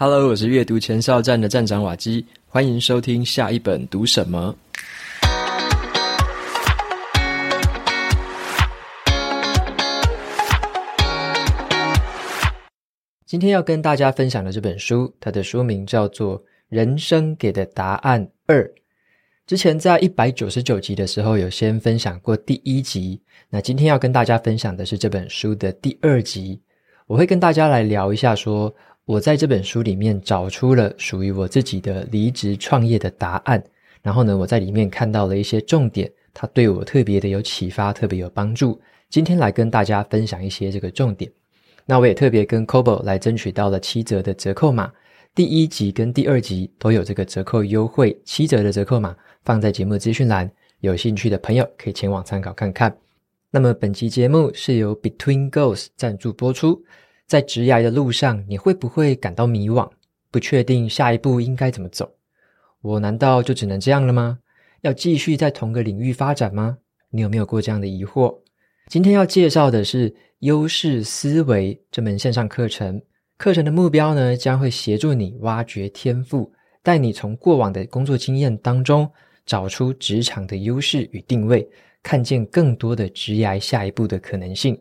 Hello，我是阅读前哨站的站长瓦基，欢迎收听下一本读什么。今天要跟大家分享的这本书，它的书名叫做《人生给的答案二》。之前在一百九十九集的时候，有先分享过第一集。那今天要跟大家分享的是这本书的第二集。我会跟大家来聊一下说，我在这本书里面找出了属于我自己的离职创业的答案。然后呢，我在里面看到了一些重点，它对我特别的有启发，特别有帮助。今天来跟大家分享一些这个重点。那我也特别跟 Kobo 来争取到了七折的折扣码，第一集跟第二集都有这个折扣优惠，七折的折扣码放在节目资讯栏，有兴趣的朋友可以前往参考看看。那么本期节目是由 Between Goals 赞助播出。在职涯的路上，你会不会感到迷惘，不确定下一步应该怎么走？我难道就只能这样了吗？要继续在同个领域发展吗？你有没有过这样的疑惑？今天要介绍的是优势思维这门线上课程。课程的目标呢，将会协助你挖掘天赋，带你从过往的工作经验当中找出职场的优势与定位。看见更多的职涯下一步的可能性。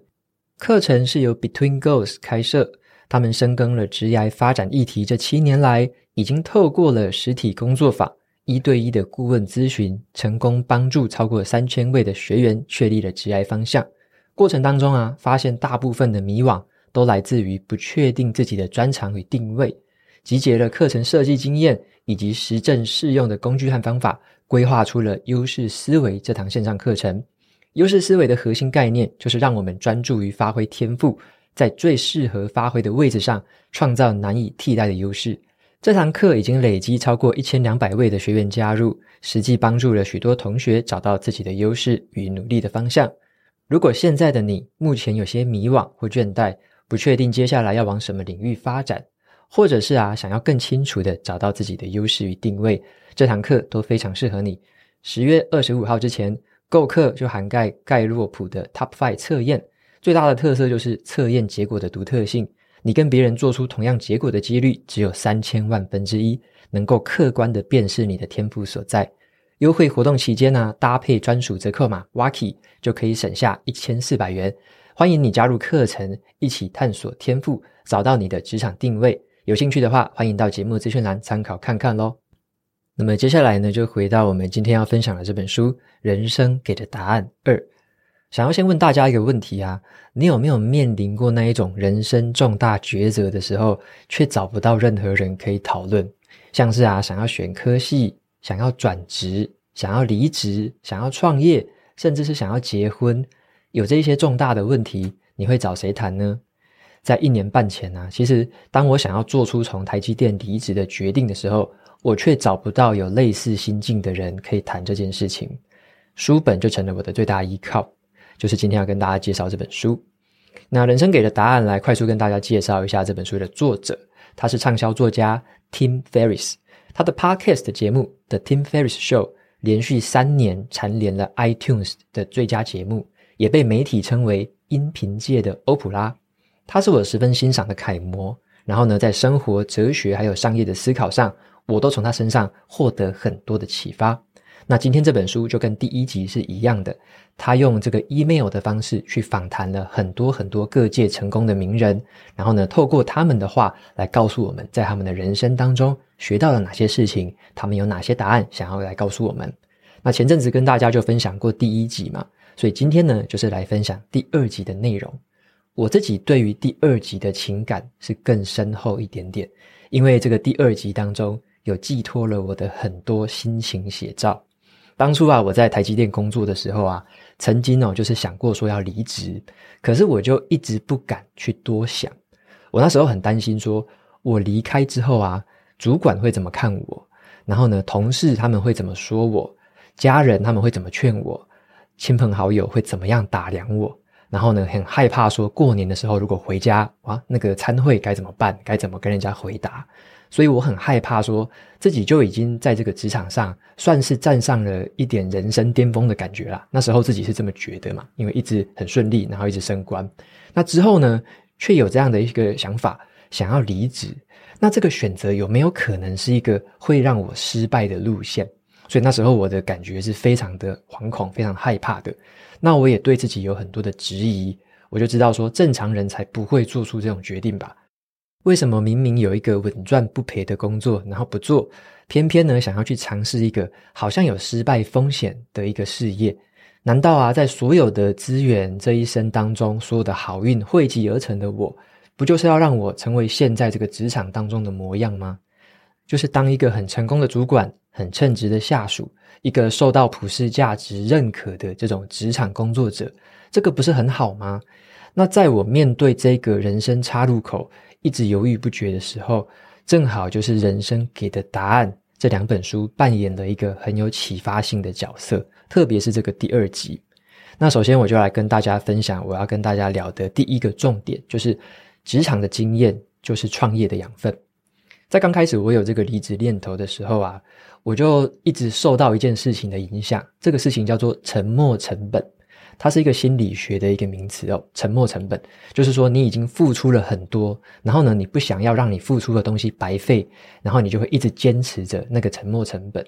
课程是由 Between Goals 开设，他们深耕了职涯发展议题。这七年来，已经透过了实体工作坊、一对一的顾问咨询，成功帮助超过三千位的学员确立了职涯方向。过程当中啊，发现大部分的迷惘都来自于不确定自己的专长与定位。集结了课程设计经验以及实证适用的工具和方法。规划出了优势思维这堂线上课程。优势思维的核心概念就是让我们专注于发挥天赋，在最适合发挥的位置上创造难以替代的优势。这堂课已经累积超过一千两百位的学员加入，实际帮助了许多同学找到自己的优势与努力的方向。如果现在的你目前有些迷惘或倦怠，不确定接下来要往什么领域发展，或者是啊想要更清楚地找到自己的优势与定位。这堂课都非常适合你。十月二十五号之前购课就涵盖盖洛普的 Top Five 测验，最大的特色就是测验结果的独特性。你跟别人做出同样结果的几率只有三千万分之一，能够客观的辨识你的天赋所在。优惠活动期间呢、搭配专属折扣码 Waki 就可以省下一千四百元。欢迎你加入课程，一起探索天赋，找到你的职场定位。有兴趣的话，欢迎到节目资讯栏参考看看喽。那么接下来呢，就回到我们今天要分享的这本书《人生给的答案二》。想要先问大家一个问题啊，你有没有面临过那一种人生重大抉择的时候，却找不到任何人可以讨论？像是啊，想要选科系，想要转职，想要离职，想要创业，甚至是想要结婚，有这些重大的问题，你会找谁谈呢？在一年半前啊，其实当我想要做出从台积电离职的决定的时候，我却找不到有类似心境的人可以谈这件事情，书本就成了我的最大依靠。就是今天要跟大家介绍这本书。那人生给的答案，来快速跟大家介绍一下这本书的作者，他是畅销作家 Tim Ferriss。他的 Podcast 节目 The Tim Ferriss Show 连续三年蝉联了 iTunes 的最佳节目，也被媒体称为音频界的欧普拉。他是我十分欣赏的楷模。然后呢，在生活、哲学还有商业的思考上，我都从他身上获得很多的启发。那今天这本书就跟第一集是一样的，他用这个 email 的方式去访谈了很多很多各界成功的名人，然后呢，透过他们的话来告诉我们在他们的人生当中学到了哪些事情，他们有哪些答案想要来告诉我们。那前阵子跟大家就分享过第一集嘛，所以今天呢，就是来分享第二集的内容。我自己对于第二集的情感是更深厚一点点，因为这个第二集当中。有寄托了我的很多心情写照。当初啊，我在台积电工作的时候啊，曾经哦，就是想过说要离职，可是我就一直不敢去多想。我那时候很担心，说我离开之后啊，主管会怎么看我？然后呢，同事他们会怎么说我？家人他们会怎么劝我？亲朋好友会怎么样打量我？然后呢，很害怕说过年的时候如果回家，哇，那个餐会该怎么办？该怎么跟人家回答？所以我很害怕，说自己就已经在这个职场上算是站上了一点人生巅峰的感觉啦。那时候自己是这么觉得嘛，因为一直很顺利，然后一直升官。那之后呢，却有这样的一个想法，想要离职，那这个选择有没有可能是一个会让我失败的路线？所以那时候我的感觉是非常的惶恐，非常害怕的。那我也对自己有很多的质疑，我就知道说，正常人才不会做出这种决定吧？为什么明明有一个稳赚不赔的工作，然后不做，偏偏呢想要去尝试一个好像有失败风险的一个事业？难道啊，在所有的资源这一生当中，所有的好运汇集而成的我，不就是要让我成为现在这个职场当中的模样吗？就是当一个很成功的主管。很称职的下属，一个受到普世价值认可的这种职场工作者，这个不是很好吗？那在我面对这个人生岔路口，一直犹豫不决的时候，正好就是《人生给的答案》这两本书扮演了一个很有启发性的角色，特别是这个第二集。那首先我就来跟大家分享，我要跟大家聊的第一个重点，就是职场的经验就是创业的养分。在刚开始我有这个离职念头的时候啊，我就一直受到一件事情的影响，这个事情叫做沉没成本，它是一个心理学的一个名词哦。沉没成本就是说你已经付出了很多，然后呢，你不想要让你付出的东西白费，然后你就会一直坚持着那个沉没成本。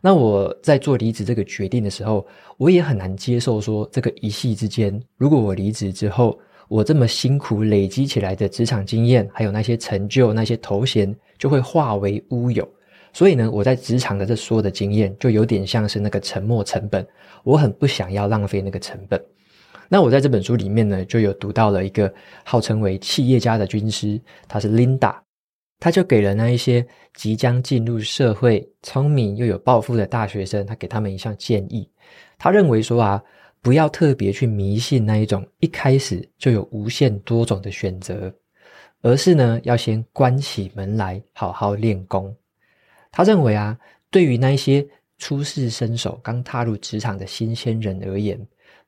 那我在做离职这个决定的时候，我也很难接受说这个一夕之间，如果我离职之后，我这么辛苦累积起来的职场经验，还有那些成就、那些头衔，就会化为乌有。所以呢，我在职场的这所有的经验，就有点像是那个沉没成本。我很不想要浪费那个成本。那我在这本书里面呢，就有读到了一个号称为企业家的军师，他是 Linda，他就给了那一些即将进入社会、聪明又有抱负的大学生，他给他们一项建议。他认为说啊，不要特别去迷信那一种一开始就有无限多种的选择，而是呢，要先关起门来好好练功。他认为啊，对于那一些初试身手、刚踏入职场的新鲜人而言，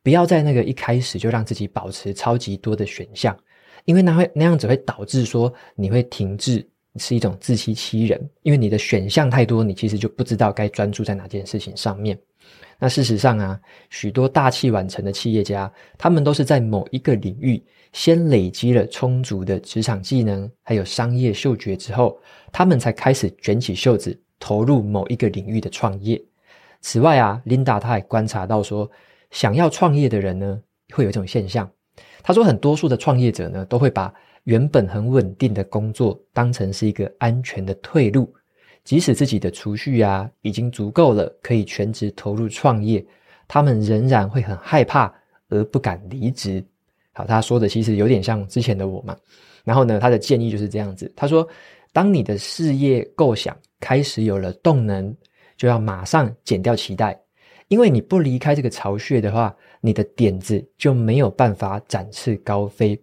不要在那个一开始就让自己保持超级多的选项，因为那会那样子会导致说你会停滞，是一种自欺欺人。因为你的选项太多，你其实就不知道该专注在哪件事情上面。那事实上啊，许多大器晚成的企业家，他们都是在某一个领域先累积了充足的职场技能，还有商业嗅觉之后，他们才开始卷起袖子投入某一个领域的创业。此外啊，琳达她还观察到说，想要创业的人呢，会有一种现象。他说，很多数的创业者呢，都会把原本很稳定的工作当成是一个安全的退路。即使自己的储蓄啊已经足够了，可以全职投入创业，他们仍然会很害怕而不敢离职。好，他说的其实有点像之前的我嘛。然后呢，他的建议就是这样子。他说，当你的事业构想开始有了动能，就要马上减掉期待，因为你不离开这个巢穴的话，你的点子就没有办法展翅高飞。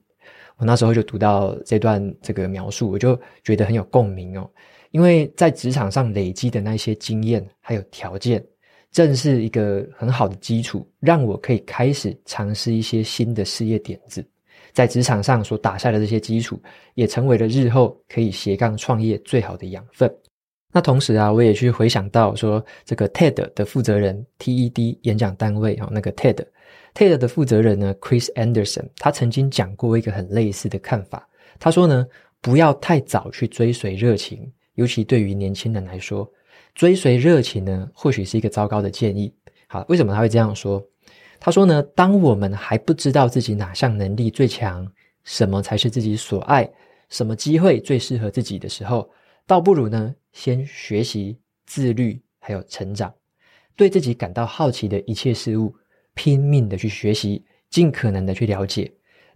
我那时候就读到这段这个描述，我就觉得很有共鸣哦。因为在职场上累积的那些经验还有条件，正是一个很好的基础，让我可以开始尝试一些新的事业点子。在职场上所打下的这些基础，也成为了日后可以斜杠创业最好的养分。那同时啊，我也去回想到说，这个 TED 的负责人 TED 演讲单位啊，那个 TED TED 的负责人呢，Chris Anderson，他曾经讲过一个很类似的看法。他说呢，不要太早去追随热情。尤其对于年轻人来说，追随热情呢，或许是一个糟糕的建议。好，为什么他会这样说？他说呢，当我们还不知道自己哪项能力最强，什么才是自己所爱，什么机会最适合自己的时候，倒不如呢，先学习、自律，还有成长，对自己感到好奇的一切事物，拼命的去学习，尽可能的去了解，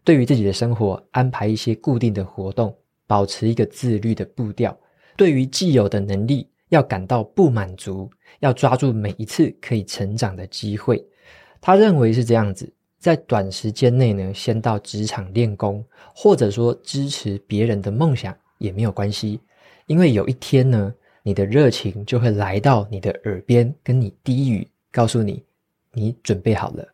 对于自己的生活安排一些固定的活动，保持一个自律的步调。对于既有的能力，要感到不满足，要抓住每一次可以成长的机会。他认为是这样子，在短时间内呢，先到职场练功，或者说支持别人的梦想也没有关系，因为有一天呢，你的热情就会来到你的耳边，跟你低语，告诉你，你准备好了。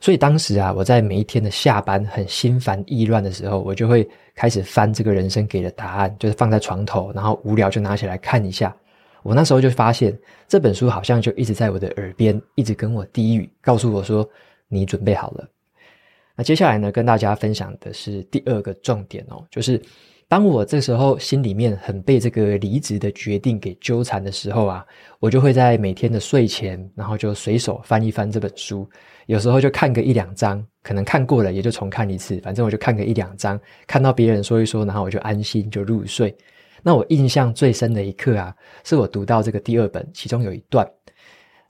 所以当时啊，我在每一天的下班很心烦意乱的时候，我就会开始翻这个人生给的答案，就是放在床头，然后无聊就拿起来看一下。我那时候就发现这本书好像就一直在我的耳边，一直跟我低语，告诉我说：“你准备好了。”那接下来呢，跟大家分享的是第二个重点哦，就是当我这时候心里面很被这个离职的决定给纠缠的时候啊，我就会在每天的睡前，然后就随手翻一翻这本书，有时候就看个一两章，可能看过了也就重看一次，反正我就看个一两章，看到别人说一说，然后我就安心就入睡。那我印象最深的一刻啊，是我读到这个第二本，其中有一段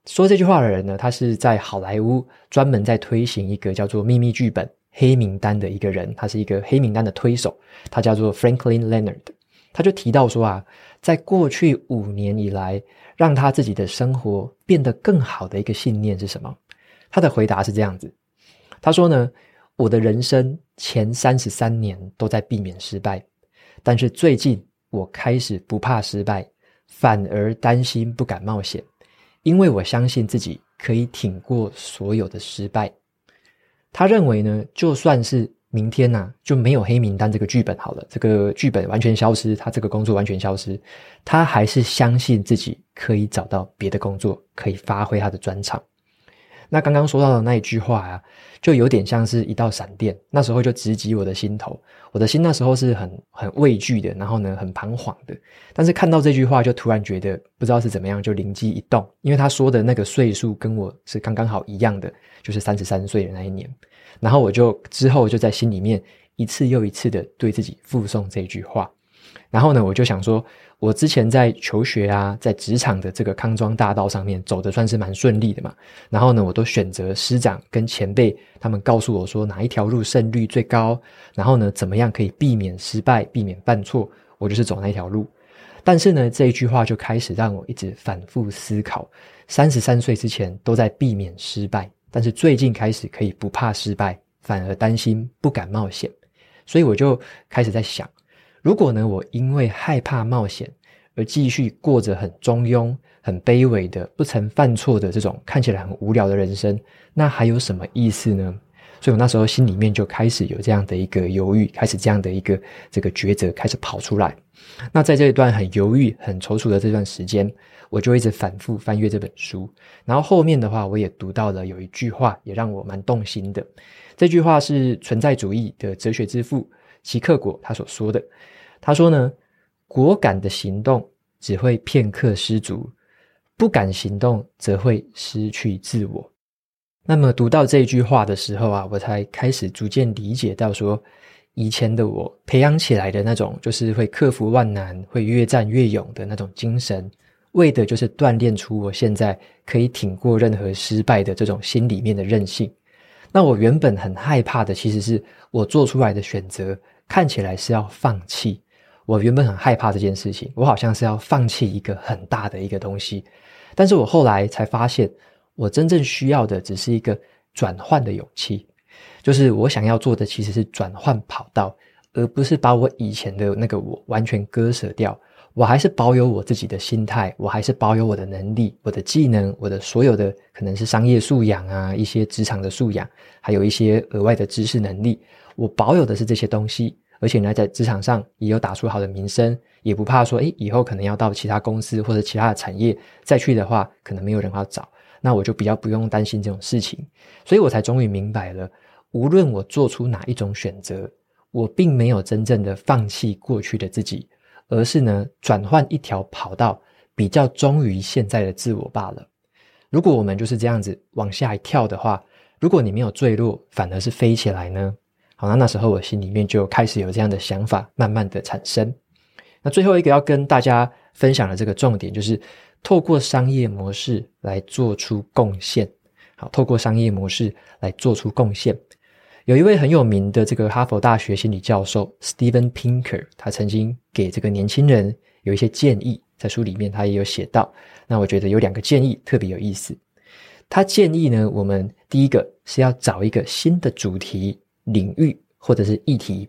说这句话的人呢，他是在好莱坞专门在推行一个叫做秘密剧本。黑名单的一个人，他是一个黑名单的推手，他叫做 Franklin Leonard。他就提到说啊，在过去五年以来，让他自己的生活变得更好的一个信念是什么？他的回答是这样子，他说呢，我的人生前三十三年都在避免失败，但是最近我开始不怕失败，反而担心不敢冒险，因为我相信自己可以挺过所有的失败。他认为呢，就算是明天呐、啊，就没有黑名单这个剧本好了，这个剧本完全消失，他这个工作完全消失，他还是相信自己可以找到别的工作，可以发挥他的专长。那刚刚说到的那一句话啊，就有点像是一道闪电，那时候就直击我的心头。我的心那时候是很很畏惧的，然后呢，很彷徨的。但是看到这句话，就突然觉得不知道是怎么样，就灵机一动，因为他说的那个岁数跟我是刚刚好一样的，就是三十三岁的那一年。然后我就之后就在心里面一次又一次的对自己复诵这句话。然后呢，我就想说，我之前在求学啊，在职场的这个康庄大道上面走得算是蛮顺利的嘛。然后呢，我都选择师长跟前辈他们告诉我说哪一条路胜率最高，然后呢，怎么样可以避免失败、避免犯错，我就是走那条路。但是呢，这一句话就开始让我一直反复思考：三十三岁之前都在避免失败，但是最近开始可以不怕失败，反而担心不敢冒险。所以我就开始在想。如果呢，我因为害怕冒险而继续过着很中庸、很卑微的、不曾犯错的这种看起来很无聊的人生，那还有什么意思呢？所以我那时候心里面就开始有这样的一个犹豫，开始这样的一个这个抉择开始跑出来。那在这一段很犹豫、很踌躇的这段时间，我就一直反复翻阅这本书。然后后面的话，我也读到了有一句话，也让我蛮动心的。这句话是存在主义的哲学之父。齐克果他所说的，他说呢，果敢的行动只会片刻失足，不敢行动则会失去自我。那么读到这句话的时候啊，我才开始逐渐理解到说，以前的我培养起来的那种就是会克服万难、会越战越勇的那种精神，为的就是锻炼出我现在可以挺过任何失败的这种心里面的韧性。那我原本很害怕的，其实是我做出来的选择看起来是要放弃。我原本很害怕这件事情，我好像是要放弃一个很大的一个东西。但是我后来才发现，我真正需要的只是一个转换的勇气。就是我想要做的其实是转换跑道，而不是把我以前的那个我完全割舍掉。我还是保有我自己的心态，我还是保有我的能力、我的技能、我的所有的可能是商业素养啊，一些职场的素养，还有一些额外的知识能力。我保有的是这些东西，而且呢，在职场上也有打出好的名声，也不怕说，诶，以后可能要到其他公司或者其他的产业再去的话，可能没有人要找，那我就比较不用担心这种事情。所以我才终于明白了，无论我做出哪一种选择，我并没有真正的放弃过去的自己。而是呢，转换一条跑道，比较忠于现在的自我罢了。如果我们就是这样子往下一跳的话，如果你没有坠落，反而是飞起来呢？好，那那时候我心里面就开始有这样的想法，慢慢的产生。那最后一个要跟大家分享的这个重点，就是透过商业模式来做出贡献。好，透过商业模式来做出贡献。有一位很有名的这个哈佛大学心理教授 Steven Pinker，他曾经给这个年轻人有一些建议，在书里面他也有写到。那我觉得有两个建议特别有意思。他建议呢，我们第一个是要找一个新的主题、领域或者是议题，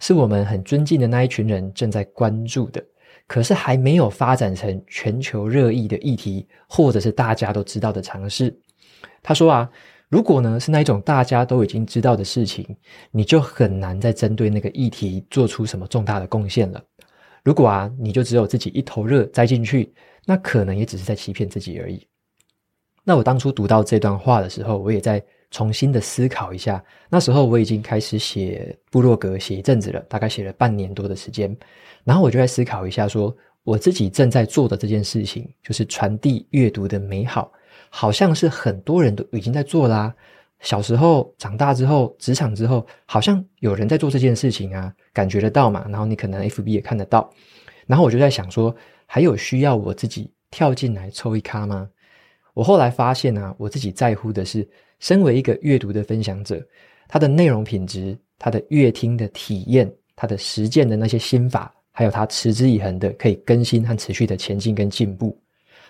是我们很尊敬的那一群人正在关注的，可是还没有发展成全球热议的议题，或者是大家都知道的尝试。他说啊。如果呢是那一种大家都已经知道的事情，你就很难再针对那个议题做出什么重大的贡献了。如果啊你就只有自己一头热栽进去，那可能也只是在欺骗自己而已。那我当初读到这段话的时候，我也在重新的思考一下。那时候我已经开始写部落格，写一阵子了，大概写了半年多的时间。然后我就在思考一下说，说我自己正在做的这件事情，就是传递阅读的美好，好像是很多人都已经在做啦。小时候、长大之后、职场之后，好像有人在做这件事情啊，感觉得到嘛。然后你可能 FB 也看得到。然后我就在想说，还有需要我自己跳进来抽一咖吗？我后来发现啊，我自己在乎的是，身为一个阅读的分享者，他的内容品质、他的阅听的体验、他的实践的那些心法，还有他持之以恒的可以更新和持续的前进跟进步，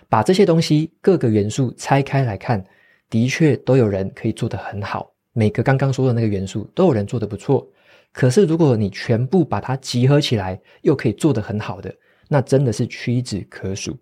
把这些东西各个元素拆开来看。的确都有人可以做得很好，每个刚刚说的那个元素都有人做得不错。可是如果你全部把它集合起来，又可以做得很好的，那真的是屈指可数。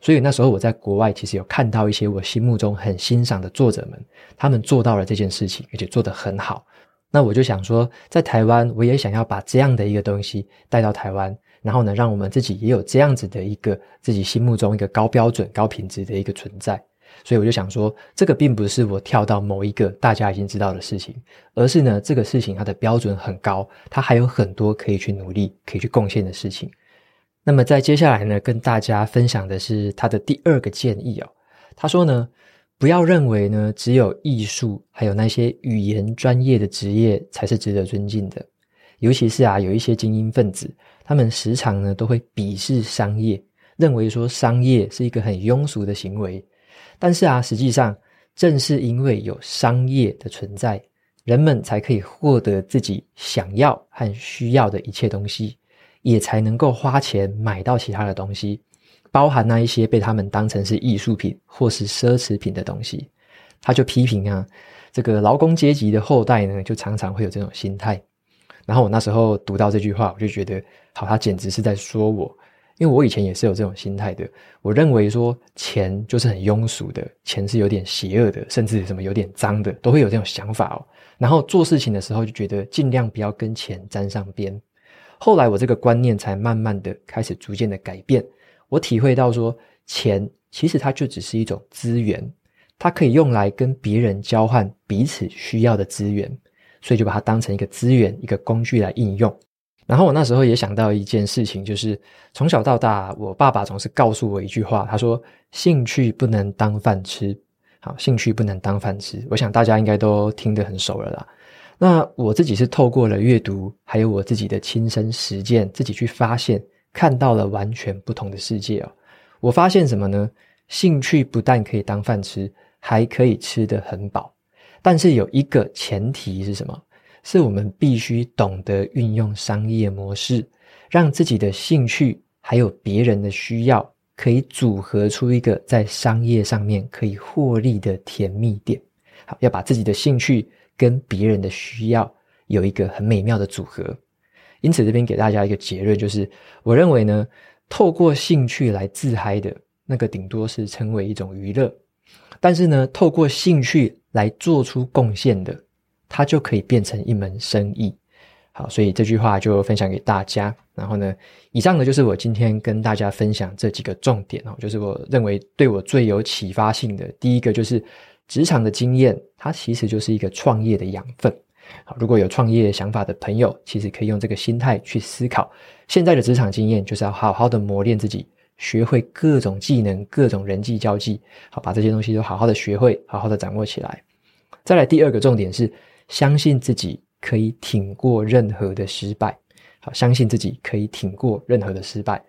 所以那时候我在国外其实有看到一些我心目中很欣赏的作者们，他们做到了这件事情，而且做得很好。那我就想说，在台湾我也想要把这样的一个东西带到台湾，然后呢，让我们自己也有这样子的一个自己心目中一个高标准、高品质的一个存在。所以我就想说，这个并不是我跳到某一个大家已经知道的事情，而是呢，这个事情它的标准很高，它还有很多可以去努力、可以去贡献的事情。那么在接下来呢，跟大家分享的是他的第二个建议哦。他说呢，不要认为呢，只有艺术还有那些语言专业的职业才是值得尊敬的，尤其是啊，有一些精英分子，他们时常呢都会鄙视商业，认为说商业是一个很庸俗的行为。但是啊，实际上正是因为有商业的存在，人们才可以获得自己想要和需要的一切东西，也才能够花钱买到其他的东西，包含那一些被他们当成是艺术品或是奢侈品的东西。他就批评啊，这个劳工阶级的后代呢，就常常会有这种心态。然后我那时候读到这句话，我就觉得，好，他简直是在说我。因为我以前也是有这种心态的，我认为说钱就是很庸俗的，钱是有点邪恶的，甚至什么有点脏的，都会有这种想法哦。然后做事情的时候就觉得尽量不要跟钱沾上边。后来我这个观念才慢慢的开始逐渐的改变，我体会到说钱其实它就只是一种资源，它可以用来跟别人交换彼此需要的资源，所以就把它当成一个资源、一个工具来应用。然后我那时候也想到一件事情，就是从小到大，我爸爸总是告诉我一句话，他说：“兴趣不能当饭吃。”好，兴趣不能当饭吃。我想大家应该都听得很熟了啦。那我自己是透过了阅读，还有我自己的亲身实践，自己去发现，看到了完全不同的世界哦。我发现什么呢？兴趣不但可以当饭吃，还可以吃得很饱。但是有一个前提是什么？是我们必须懂得运用商业模式，让自己的兴趣还有别人的需要，可以组合出一个在商业上面可以获利的甜蜜点。好，要把自己的兴趣跟别人的需要有一个很美妙的组合。因此，这边给大家一个结论，就是我认为呢，透过兴趣来自嗨的那个，顶多是称为一种娱乐；但是呢，透过兴趣来做出贡献的。它就可以变成一门生意，好，所以这句话就分享给大家。然后呢，以上呢就是我今天跟大家分享这几个重点哦，就是我认为对我最有启发性的。第一个就是职场的经验，它其实就是一个创业的养分。好，如果有创业想法的朋友，其实可以用这个心态去思考。现在的职场经验就是要好好的磨练自己，学会各种技能、各种人际交际，好，把这些东西都好好的学会，好好的掌握起来。再来第二个重点是。相信自己可以挺过任何的失败，好，相信自己可以挺过任何的失败。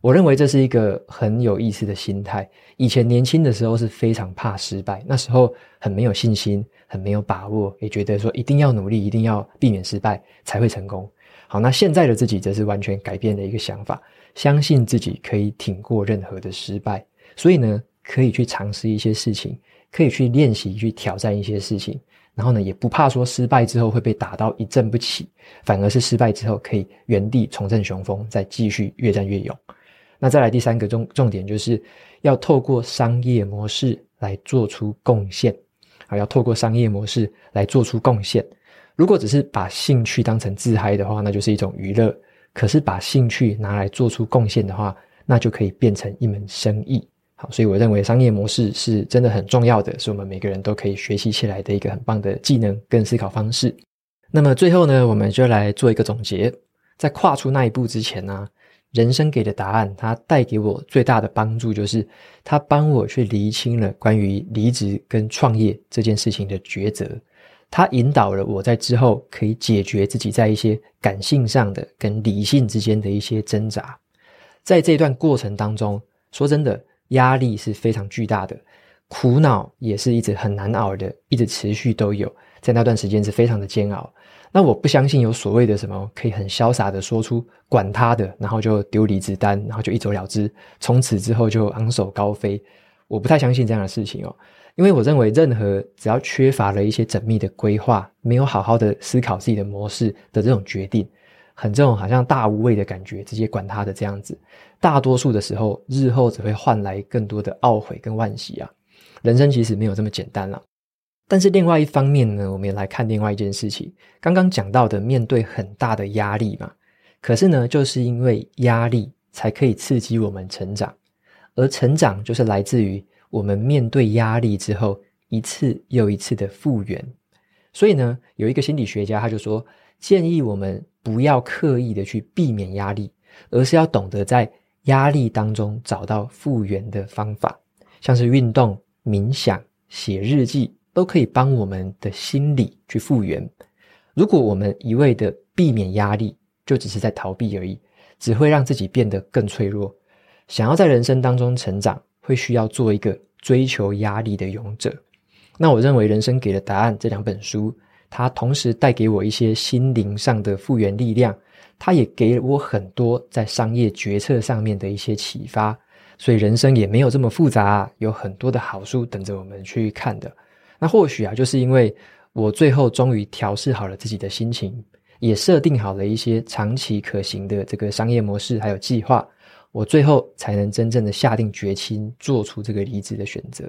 我认为这是一个很有意思的心态。以前年轻的时候是非常怕失败，那时候很没有信心，很没有把握，也觉得说一定要努力，一定要避免失败才会成功。好，那现在的自己则是完全改变的一个想法，相信自己可以挺过任何的失败，所以呢，可以去尝试一些事情，可以去练习，去挑战一些事情。然后呢，也不怕说失败之后会被打到一振不起，反而是失败之后可以原地重振雄风，再继续越战越勇。那再来第三个重重点，就是要透过商业模式来做出贡献啊，要透过商业模式来做出贡献。如果只是把兴趣当成自嗨的话，那就是一种娱乐；可是把兴趣拿来做出贡献的话，那就可以变成一门生意。好，所以我认为商业模式是真的很重要的，是我们每个人都可以学习起来的一个很棒的技能跟思考方式。那么最后呢，我们就来做一个总结。在跨出那一步之前呢、人生给的答案，它带给我最大的帮助就是，它帮我去厘清了关于离职跟创业这件事情的抉择。它引导了我在之后可以解决自己在一些感性上的跟理性之间的一些挣扎。在这段过程当中，说真的，压力是非常巨大的，苦恼也是一直很难熬的，一直持续都有。在那段时间是非常的煎熬。那我不相信有所谓的什么可以很潇洒的说出“管他的”，然后就丢离职单，然后就一走了之，从此之后就昂首高飞。我不太相信这样的事情哦，因为我认为任何只要缺乏了一些缜密的规划，没有好好的思考自己的模式的这种决定，很这种好像大无畏的感觉，直接管他的这样子，大多数的时候，日后只会换来更多的懊悔跟惋惜啊。人生其实没有这么简单了。但是另外一方面呢，我们也来看另外一件事情。刚刚讲到的，面对很大的压力嘛，可是呢，就是因为压力才可以刺激我们成长，而成长就是来自于我们面对压力之后一次又一次的复原。所以呢，有一个心理学家他就说，建议我们不要刻意的去避免压力，而是要懂得在压力当中找到复原的方法，像是运动、冥想、写日记。都可以帮我们的心理去复原。如果我们一味的避免压力，就只是在逃避而已，只会让自己变得更脆弱。想要在人生当中成长，会需要做一个追求压力的勇者。那我认为《人生给的答案》这两本书，它同时带给我一些心灵上的复原力量，它也给了我很多在商业决策上面的一些启发。所以人生也没有这么复杂，有很多的好书等着我们去看的。那或许啊，就是因为我最后终于调试好了自己的心情，也设定好了一些长期可行的这个商业模式还有计划，我最后才能真正的下定决心做出这个离职的选择。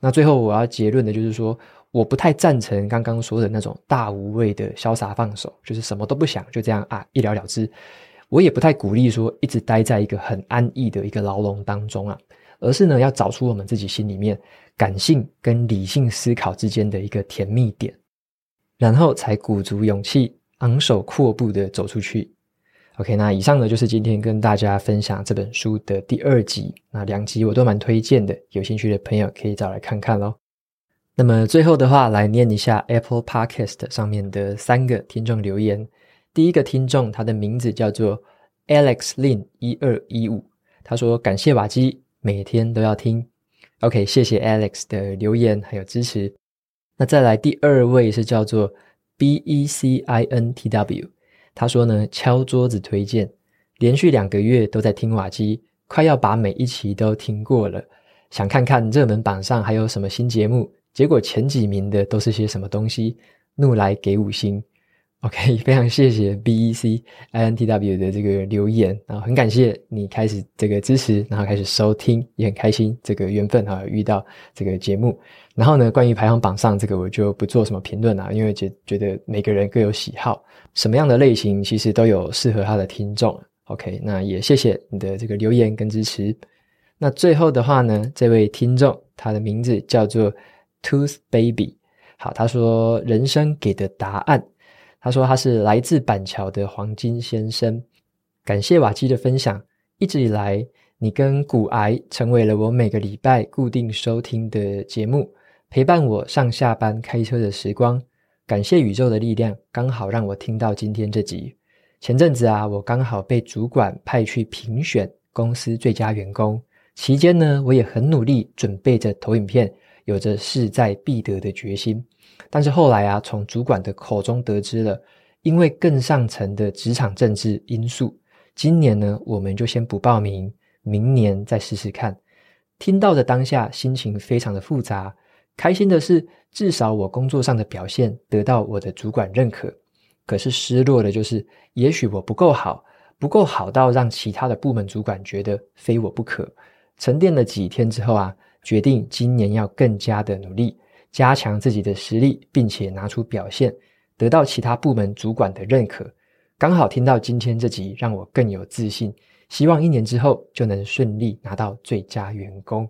那最后我要结论的就是说，我不太赞成刚刚说的那种大无畏的潇洒放手，就是什么都不想就这样啊一了了之。我也不太鼓励说一直待在一个很安逸的一个牢笼当中啊，而是呢要找出我们自己心里面。感性跟理性思考之间的一个甜蜜点，然后才鼓足勇气，昂首阔步的走出去。OK，那以上呢就是今天跟大家分享这本书的第二集。那两集我都蛮推荐的，有兴趣的朋友可以找来看看咯。那么最后的话，来念一下 Apple Podcast 上面的三个听众留言。第一个听众，他的名字叫做 Alex Lin 一二一五，他说感谢瓦基，每天都要听。OK，谢谢 Alex 的留言还有支持。那再来第二位是叫做 BECINTW，他说呢，敲桌子推荐，连续两个月都在听瓦基，快要把每一期都听过了，想看看热门榜上还有什么新节目，结果前几名的都是些什么东西，怒来给五星。OK，非常谢谢 B E C I N T W 的这个留言，然后很感谢你开始这个支持，然后开始收听，也很开心这个缘分哈，遇到这个节目。然后呢，关于排行榜上这个，我就不做什么评论啦，因为觉觉得每个人各有喜好，什么样的类型其实都有适合他的听众。OK，那也谢谢你的这个留言跟支持。那最后的话呢，这位听众他的名字叫做 Tooth Baby，好，他说人生给的答案。他说他是来自板桥的黄金先生，感谢瓦基的分享。一直以来，你跟股癌成为了我每个礼拜固定收听的节目，陪伴我上下班开车的时光。感谢宇宙的力量，刚好让我听到今天这集。前阵子啊，我刚好被主管派去评选公司最佳员工，期间呢，我也很努力准备着投影片，有着势在必得的决心。但是后来啊，从主管的口中得知了，因为更上层的职场政治因素，今年呢，我们就先不报名，明年再试试看。听到的当下，心情非常的复杂。开心的是，至少我工作上的表现得到我的主管认可。可是失落的就是，也许我不够好，不够好到让其他的部门主管觉得非我不可。沉淀了几天之后啊，决定今年要更加的努力。加强自己的实力，并且拿出表现，得到其他部门主管的认可。刚好听到今天这集，让我更有自信。希望一年之后就能顺利拿到最佳员工。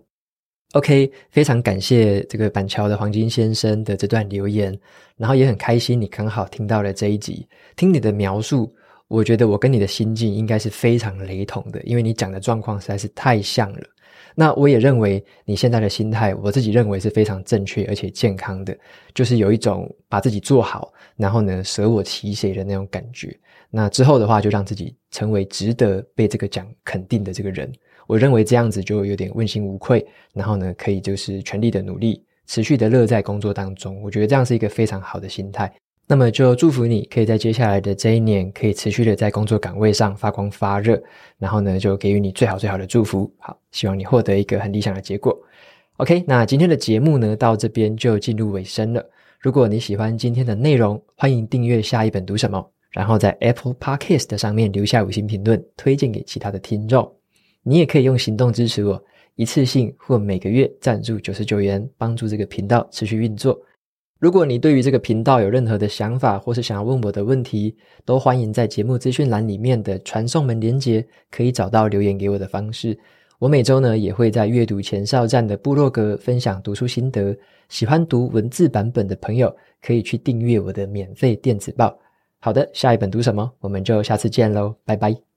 OK，非常感谢这个板桥的黄金先生的这段留言，然后也很开心你刚好听到了这一集，听你的描述，我觉得我跟你的心境应该是非常雷同的，因为你讲的状况实在是太像了。那我也认为你现在的心态，我自己认为是非常正确而且健康的，就是有一种把自己做好，然后呢舍我其谁的那种感觉。那之后的话，就让自己成为值得被这个奖肯定的这个人。我认为这样子就有点问心无愧，然后呢，可以就是全力的努力，持续的乐在工作当中。我觉得这样是一个非常好的心态。那么就祝福你可以在接下来的这一年，可以持续的在工作岗位上发光发热。然后呢，就给予你最好最好的祝福。好，希望你获得一个很理想的结果。OK，那今天的节目呢，到这边就进入尾声了。如果你喜欢今天的内容，欢迎订阅下一本读什么，然后在 Apple Podcast 上面留下五星评论，推荐给其他的听众。你也可以用行动支持我，一次性或每个月赞助九十九元，帮助这个频道持续运作。如果你对于这个频道有任何的想法，或是想要问我的问题，都欢迎在节目资讯栏里面的传送门连接，可以找到留言给我的方式。我每周呢也会在阅读前哨站的部落格分享读书心得，喜欢读文字版本的朋友可以去订阅我的免费电子报。好的，下一本读什么？我们就下次见喽，拜拜。